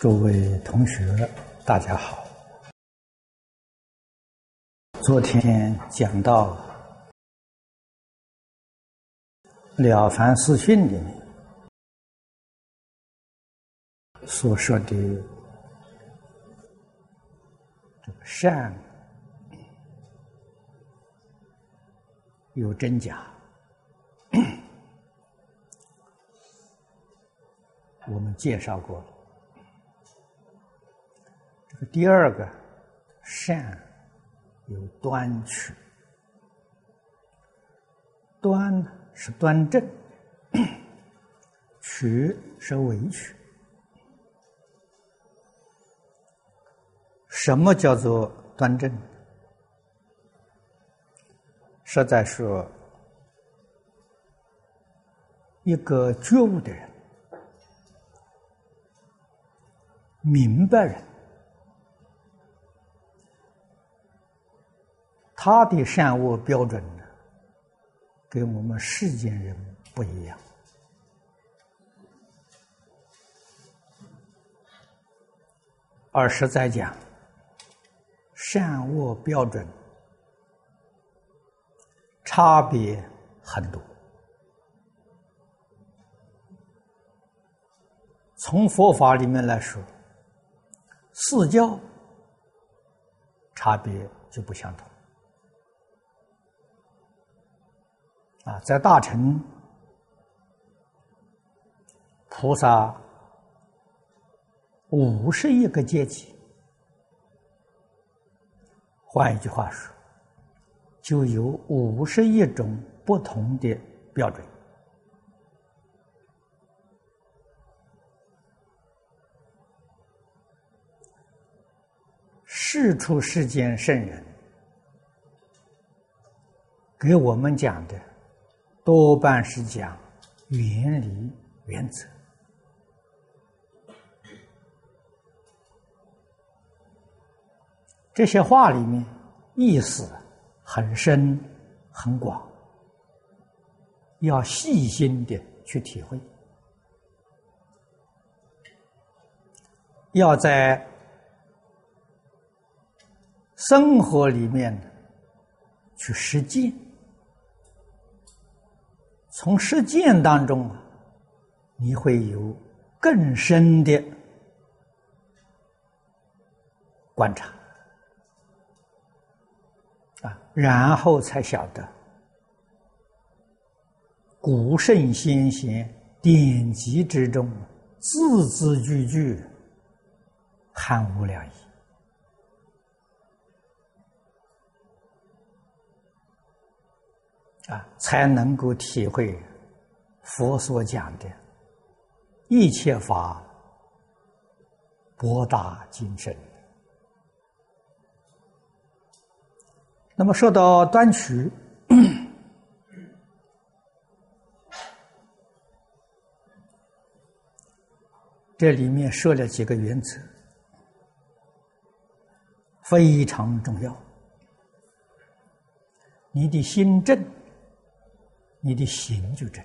诸位同学，大家好。昨天讲到《了凡四训》里面所说的善有真假，我们介绍过了。第二个善有端曲，端是端正，曲是委曲。什么叫做端正？实在说，一个觉悟的人、明白人，他的善恶标准呢，跟我们世间人不一样。而实在讲，善恶标准差别很多。从佛法里面来说，四教差别就不相同。啊，在大乘，菩萨五十亿个阶级，换一句话说，就有五十亿种不同的标准。世出世间圣人给我们讲的。多半是讲原理原则，这些话里面意思很深很广，要细心的去体会，要在生活里面去实践。从实践当中，你会有更深的观察啊，然后才晓得古圣先贤典籍之中字字句句含无量义。啊，才能够体会佛所讲的一切法博大精深。那么说到端曲，这里面设了几个原则，非常重要。你的心正。你的心就正，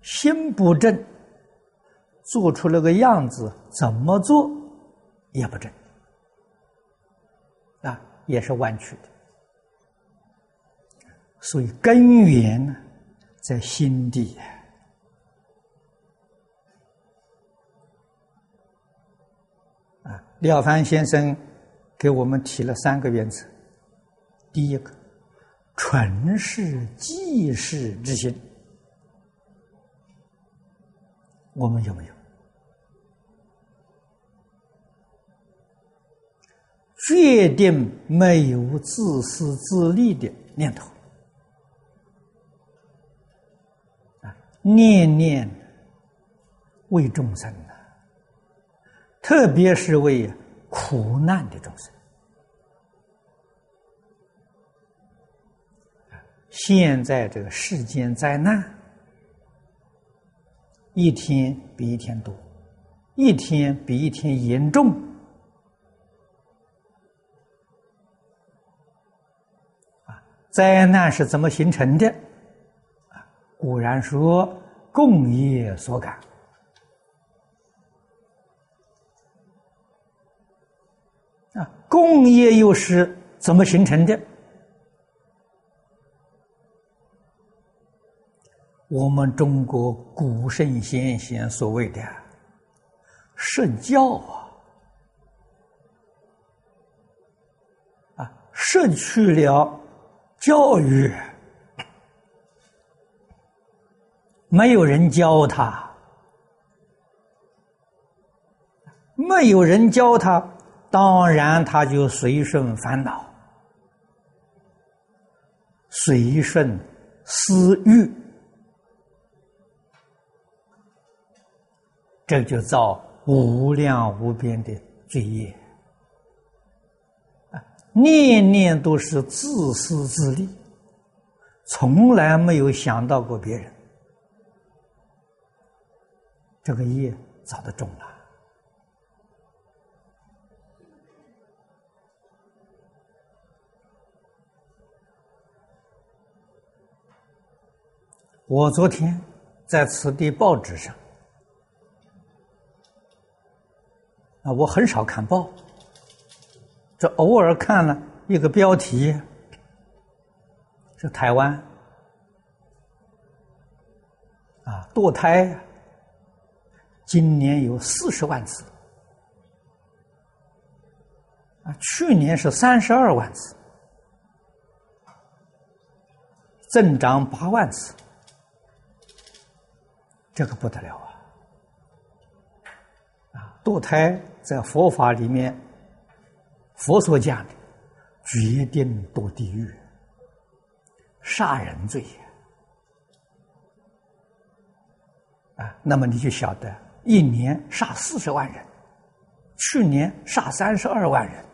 心不正，做出那个样子，怎么做也不正，啊，也是弯曲的。所以根源呢，在心底。啊，廖凡先生给我们提了三个原则，第一个。纯是济世之心，我们有没有？决定没有自私自利的念头啊！念念为众生啊，特别是为苦难的众生。现在这个世间灾难一天比一天多，一天比一天严重。啊，灾难是怎么形成的？啊，古人说“共业所感”。啊，共业又是怎么形成的？我们中国古圣先贤所谓的“圣教”啊，啊，失去了教育，没有人教他，没有人教他。当然，他就随顺烦恼，随顺私欲，这就造无量无边的罪业啊！念念都是自私自利，从来没有想到过别人，这个业造的重了。我昨天在此地报纸上，啊，我很少看报，这偶尔看了一个标题，是台湾啊堕胎，今年有四十万次，啊，去年是三十二万次，增长八万次。这个不得了啊！堕胎在佛法里面，佛所讲的，决定堕地狱，杀人罪呀啊！那么你就晓得，一年杀四十万人，去年杀三十二万人，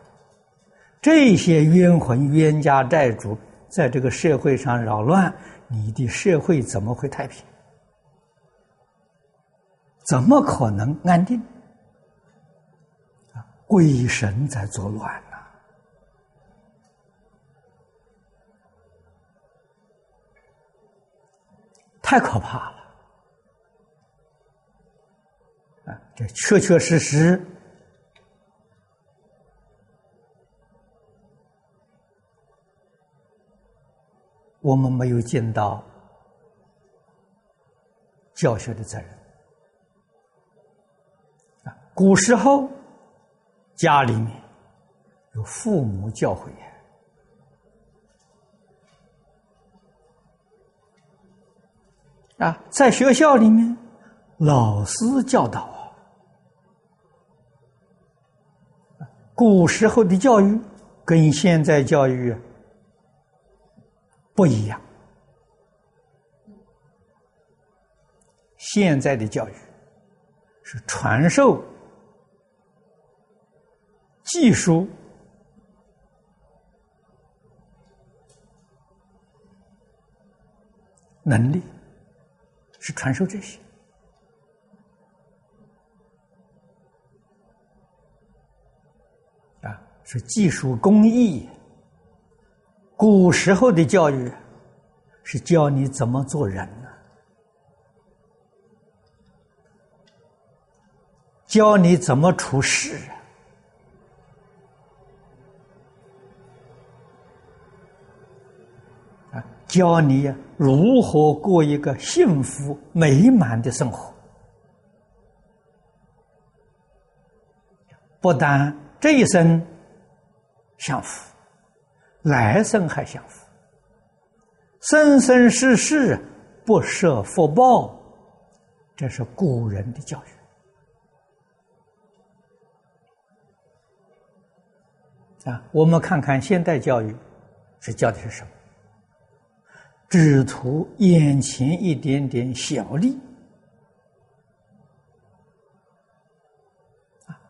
这些冤魂、冤家债主在这个社会上扰乱，你的社会怎么会太平？怎么可能安定？鬼神在作乱呐！太可怕了！啊，这确确实实，我们没有尽到教学的责任。古时候，家里面有父母教诲啊，在学校里面老师教导啊。古时候的教育跟现在教育不一样，现在的教育是传授。技术能力是传授这些啊，是技术工艺。古时候的教育是教你怎么做人呢？教你怎么处事。教你如何过一个幸福美满的生活，不但这一生享福，来生还享福，生生世世不设福报，这是古人的教育啊。我们看看现代教育是教的是什么？只图眼前一点点小利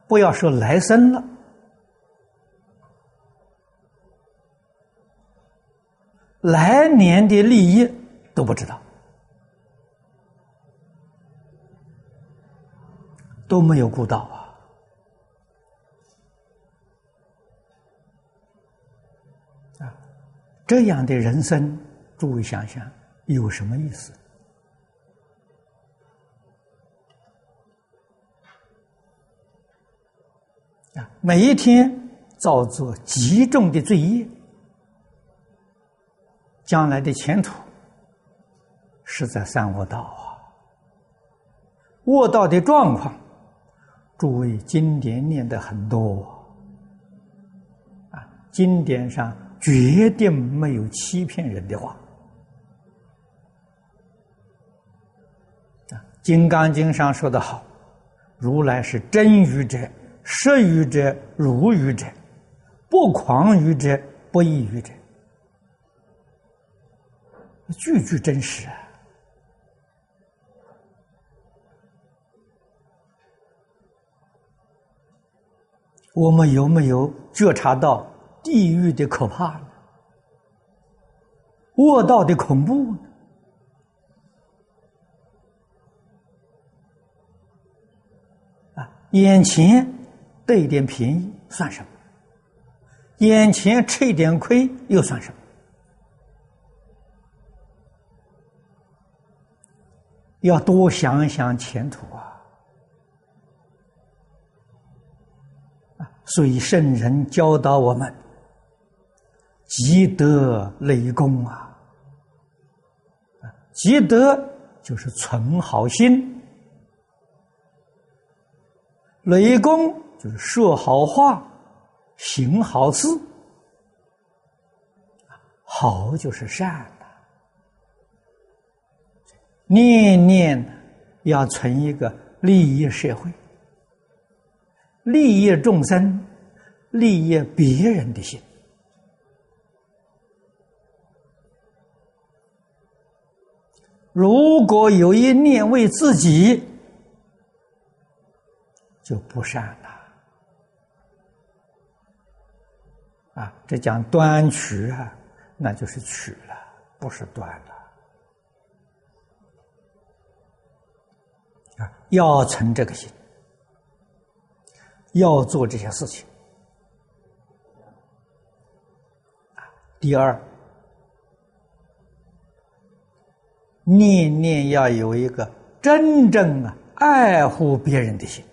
不要说来生了，来年的利益都不知道，都没有顾到啊！啊，这样的人生。诸位想想，有什么意思？啊，每一天造作极重的罪业，将来的前途是在三恶道啊！恶道的状况，诸位经典念的很多啊，经典上绝对没有欺骗人的话啊，《金刚经》上说的好。如来是真语者，实语者，如语者，不诳语者，不异语者，句句真实啊！我们有没有觉察到地狱的可怕呢？恶道的恐怖呢？眼前得一点便宜算什么？眼前吃一点亏又算什么？要多想想前途啊！啊，所以圣人教导我们积德累功啊！啊，积德就是存好心。雷公就是说好话，行好事，好就是善的，念念要存一个利益社会、利益众生、利益别人的心。如果有一念为自己。就不善了啊！这讲端取啊，那就是取了，不是端了啊！要存这个心，要做这些事情啊。第二，念念要有一个真正啊爱护别人的心。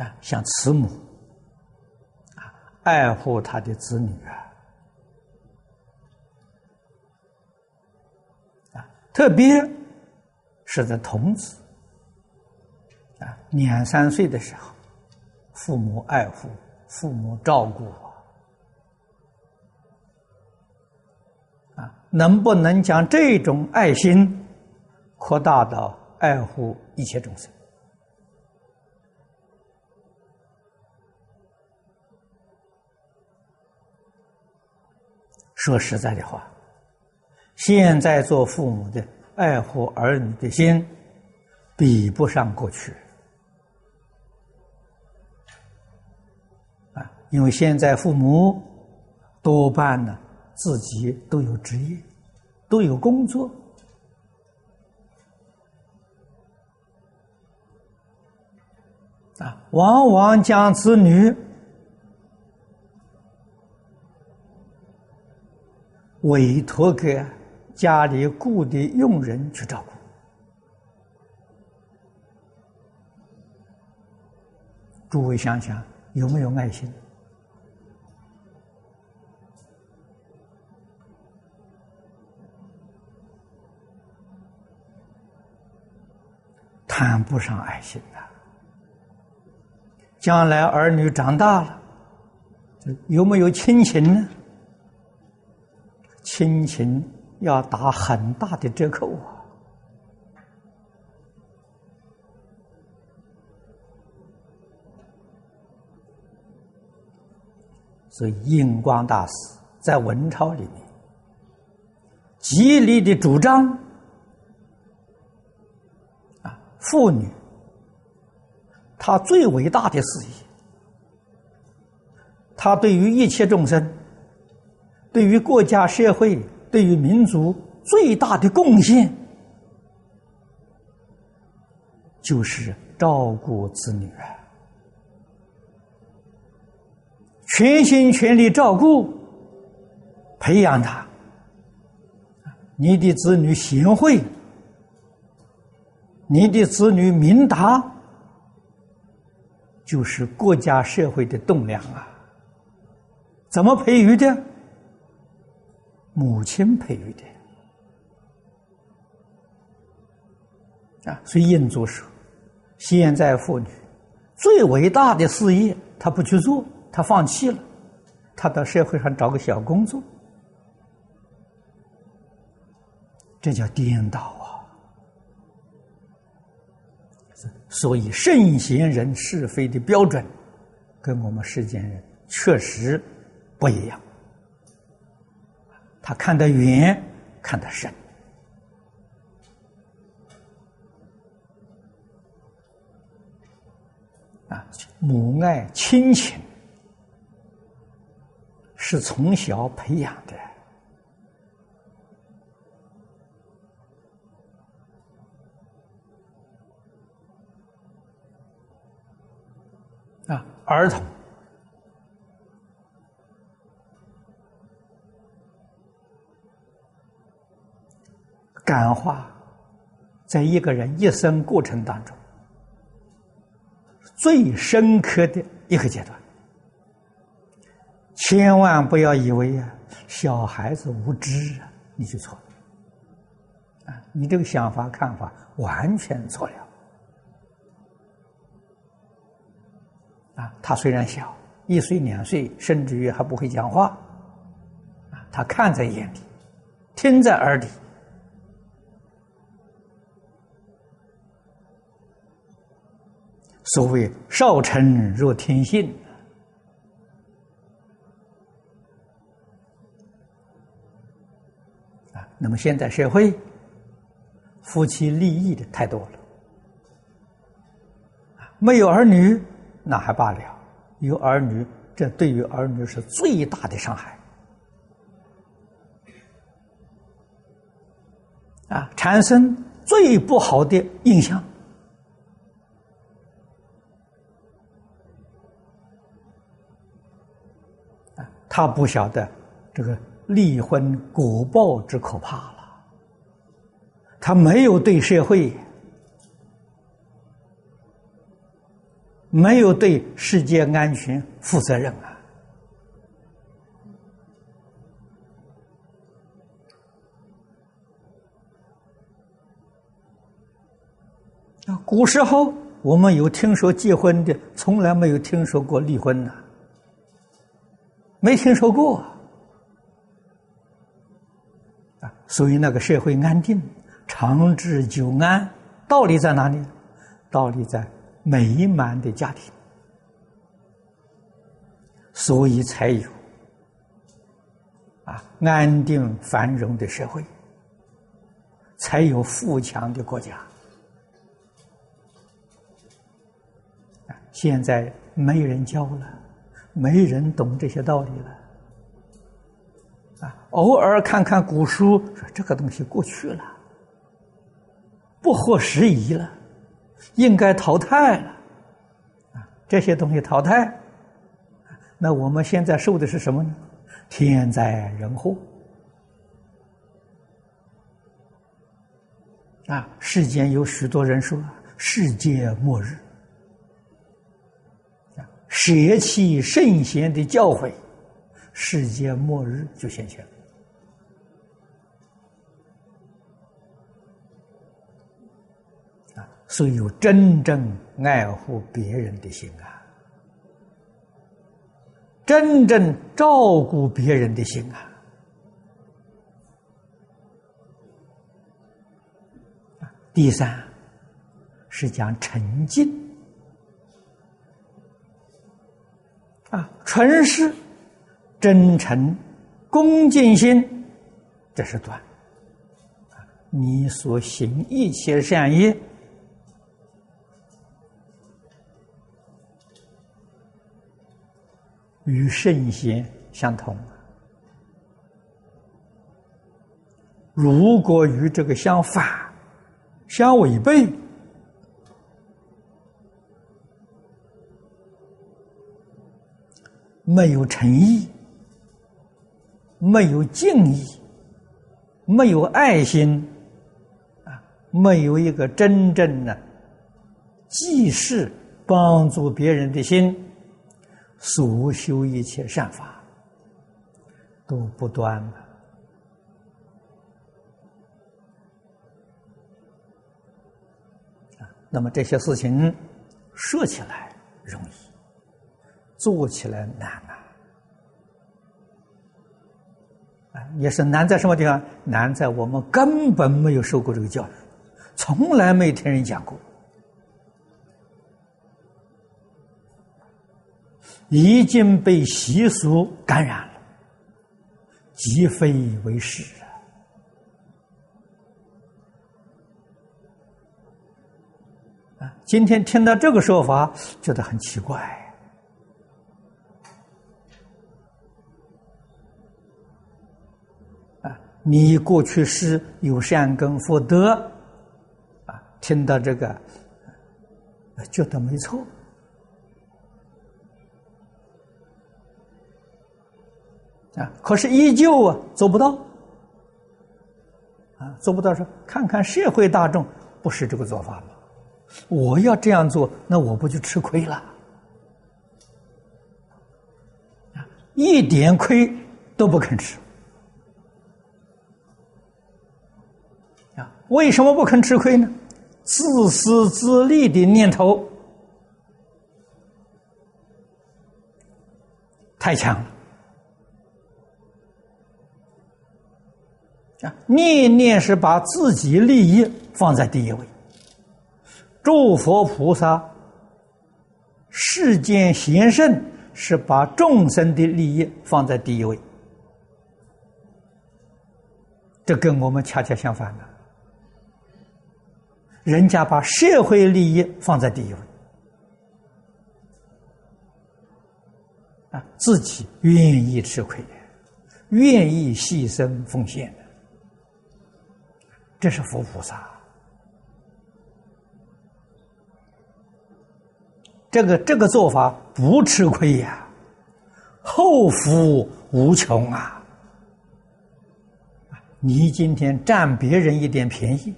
啊，像慈母啊，爱护他的子女啊，啊，特别是在童子啊两三岁的时候，父母爱护，父母照顾啊，能不能将这种爱心扩大到爱护一切众生？说实在的话，现在做父母的爱护儿女的心，比不上过去啊！因为现在父母多半呢，自己都有职业，都有工作啊，往往将子女。委托给家里雇的佣人去照顾，诸位想想有没有爱心？谈不上爱心的。将来儿女长大了，有没有亲情呢？亲情要打很大的折扣啊！所以印光大师在文钞里面极力的主张啊，妇女她最伟大的事业，她对于一切众生。对于国家社会、对于民族最大的贡献，就是照顾子女啊，全心全力照顾、培养他。你的子女贤惠，你的子女明达，就是国家社会的栋梁啊。怎么培育的？母亲培育的。啊，所以印度说，现在妇女最伟大的事业，她不去做，她放弃了，她到社会上找个小工作，这叫颠倒啊！所以圣贤人是非的标准，跟我们世间人确实不一样，他看得远，看得深。啊，母爱亲情是从小培养的啊，儿童感化，在一个人一生过程当中。最深刻的一个阶段，千万不要以为啊，小孩子无知啊，你就错了，啊，你这个想法看法完全错了，啊，他虽然小，一岁两岁，甚至于还不会讲话，啊，他看在眼里，听在耳里。所谓少成若天性啊，那么现在社会夫妻利益的太多了。没有儿女那还罢了，有儿女，这对于儿女是最大的伤害。啊，产生最不好的印象。他不晓得这个离婚果报之可怕了，他没有对社会，没有对世界安全负责任啊！啊，古时候我们有听说结婚的，从来没有听说过离婚的。没听说过啊，所以那个社会安定、长治久安，道理在哪里？道理在美满的家庭，所以才有啊安定繁荣的社会，才有富强的国家。现在没人教了。没人懂这些道理了，啊！偶尔看看古书，说这个东西过去了，不合时宜了，应该淘汰了，啊！这些东西淘汰，那我们现在受的是什么呢？天灾人祸，啊！世间有许多人说世界末日。舍弃圣贤的教诲，世界末日就现前了。啊，所以有真正爱护别人的心啊，真正照顾别人的心啊。第三是讲沉静。啊，纯是真诚、恭敬心，这是断。你所行一切善业，与圣贤相同。如果与这个相反、相违背。没有诚意，没有敬意，没有爱心，啊，没有一个真正的济世帮助别人的心，所修一切善法都不断了。那么这些事情说起来容易，做起来难啊！啊，也是难在什么地方？难在我们根本没有受过这个教育，从来没听人讲过，已经被习俗感染了，即非为是。今天听到这个说法，觉得很奇怪。你过去是有善根福德，啊，听到这个，觉得没错，啊，可是依旧啊做不到，啊，做不到说，看看社会大众不是这个做法吗？我要这样做，那我不就吃亏了？啊一点亏都不肯吃为什么不肯吃亏呢？自私自利的念头太强了啊！念念是把自己利益放在第一位。诸佛菩萨、世间贤圣是把众生的利益放在第一位，这跟我们恰恰相反的。人家把社会利益放在第一位，啊，自己愿意吃亏，愿意牺牲奉献，这是佛菩萨。这个这个做法不吃亏呀，后福无穷啊！你今天占别人一点便宜，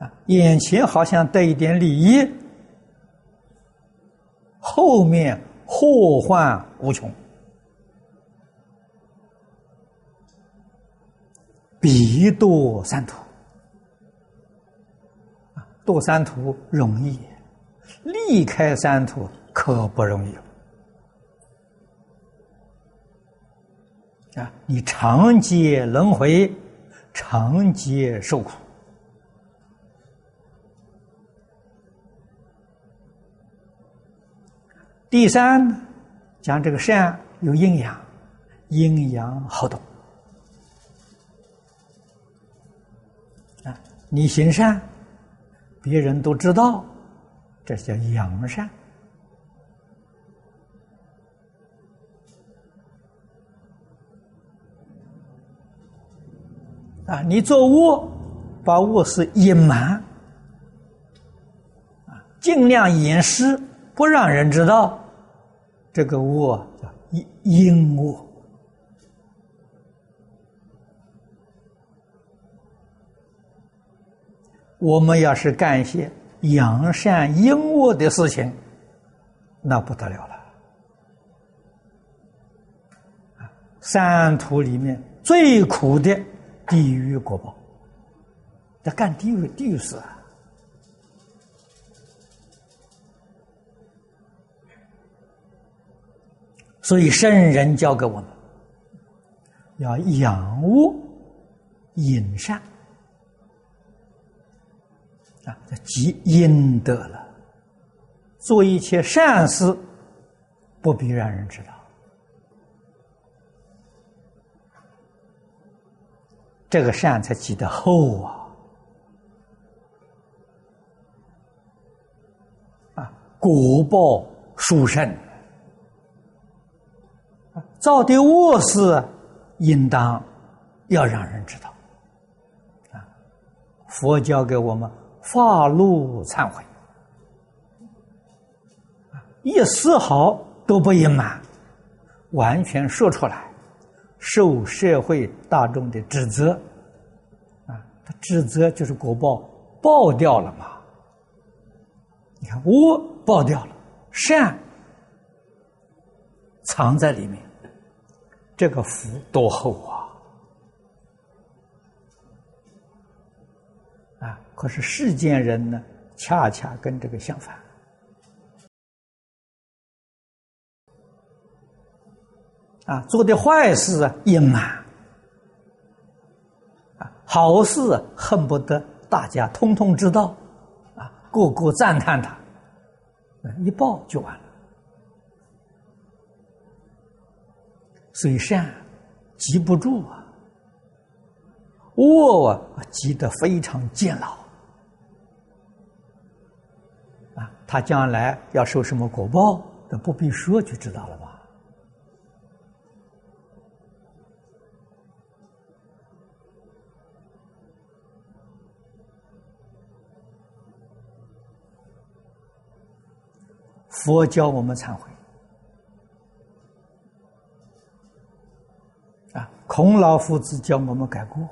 啊，眼前好像得一点利益，后面祸患无穷，必堕三途。堕三途容易。离开三途可不容易啊！你长劫轮回，长劫受苦。第三，讲这个善有阴阳，阴阳好动啊！你行善，别人都知道。这叫阳善啊！你做恶，把恶事隐瞒啊，尽量掩饰，不让人知道。这个恶叫阴阴恶。我们要是干一些。阳善阴恶的事情，那不得了了。三途里面最苦的地狱果报，要干地狱地狱事啊。所以圣人教给我们，要养恶引善。啊，积阴德了，做一切善事，不必让人知道。这个善才积得厚啊！啊，果报殊胜。造的恶事，应当要让人知道。啊，佛教给我们。发怒忏悔，一丝毫都不隐瞒，完全说出来，受社会大众的指责，啊，他指责就是果报爆掉了嘛，你看恶爆掉了，善藏在里面，这个福多厚啊！啊，可是世间人呢，恰恰跟这个相反。啊，做的坏事啊，隐瞒；啊，好事恨不得大家通通知道，啊，个个赞叹他，一报就完了。所以善积不住啊，恶啊积得非常煎牢，啊，他将来要受什么果报，那不必说就知道了吧。佛教我们忏悔孔老夫子教我们改过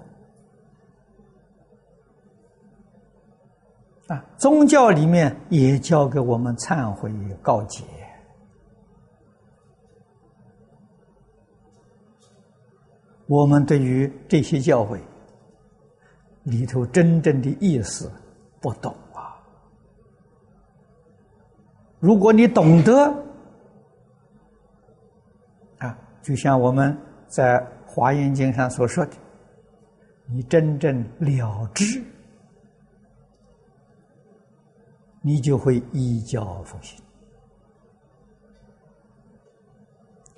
啊，宗教里面也教给我们忏悔告解。我们对于这些教诲里头真正的意思不懂啊。如果你懂得啊，就像我们在《华严经》上所说的，你真正了知，你就会依教奉行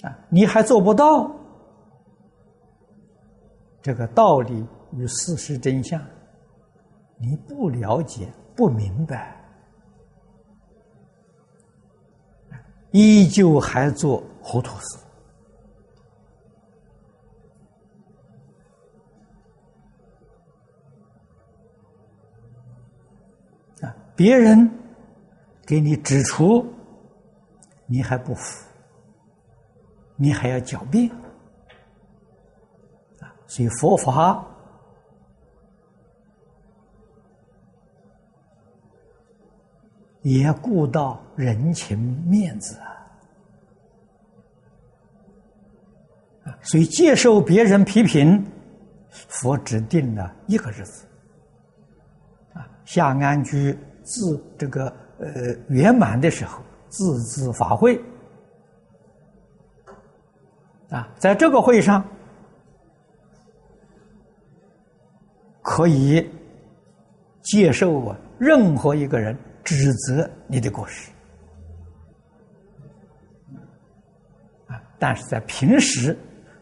啊。你还做不到这个道理与事实真相，你不了解、不明白。依旧还做糊涂事别人给你指出，你还不服，你还要狡辩啊！所以佛法。也顾到人情面子啊，所以接受别人批评，佛只定了一个日子啊，下安居自这个呃圆满的时候，自治法会啊，在这个会上可以接受啊任何一个人。指责你的过失啊，但是在平时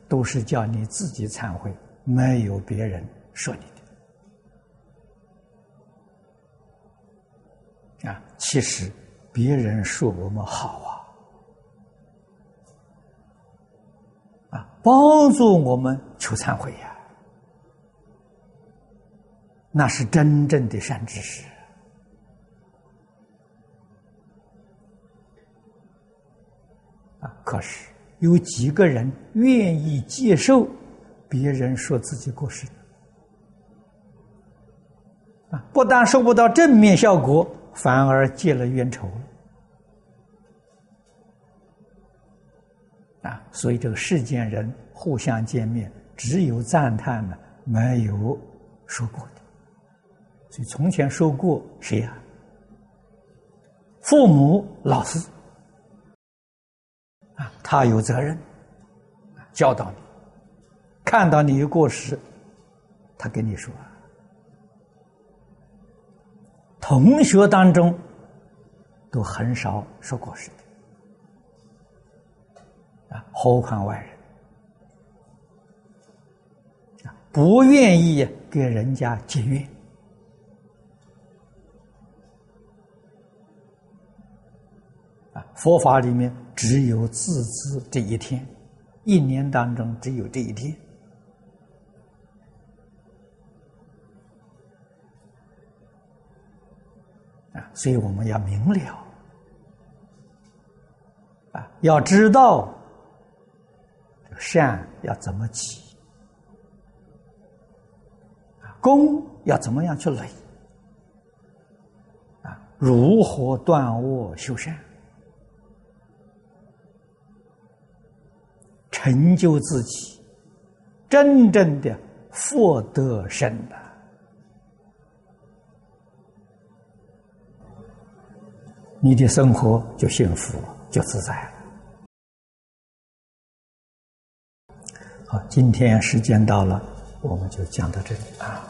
都是叫你自己忏悔，没有别人说你啊。其实别人说我们好啊，啊，帮助我们求忏悔呀，那是真正的善知识。啊可是有几个人愿意接受别人说自己过失啊？不但收不到正面效果，反而结了冤仇啊！所以这个世间人互相见面，只有赞叹的，没有说过的。所以从前说过谁呀？父母、老师。啊，他有责任教导你，看到你有过失，他跟你说。同学当中都很少说过失的，啊，何况外人啊，不愿意给人家节约。啊，佛法里面。只有自知这一天，一年当中只有这一天所以我们要明了。啊，要知道善要怎么起，功要怎么样去累。啊，如何断恶修善，成就自己真正的福德身的，你的生活就幸福，就自在了。好，今天时间到了，我们就讲到这里啊。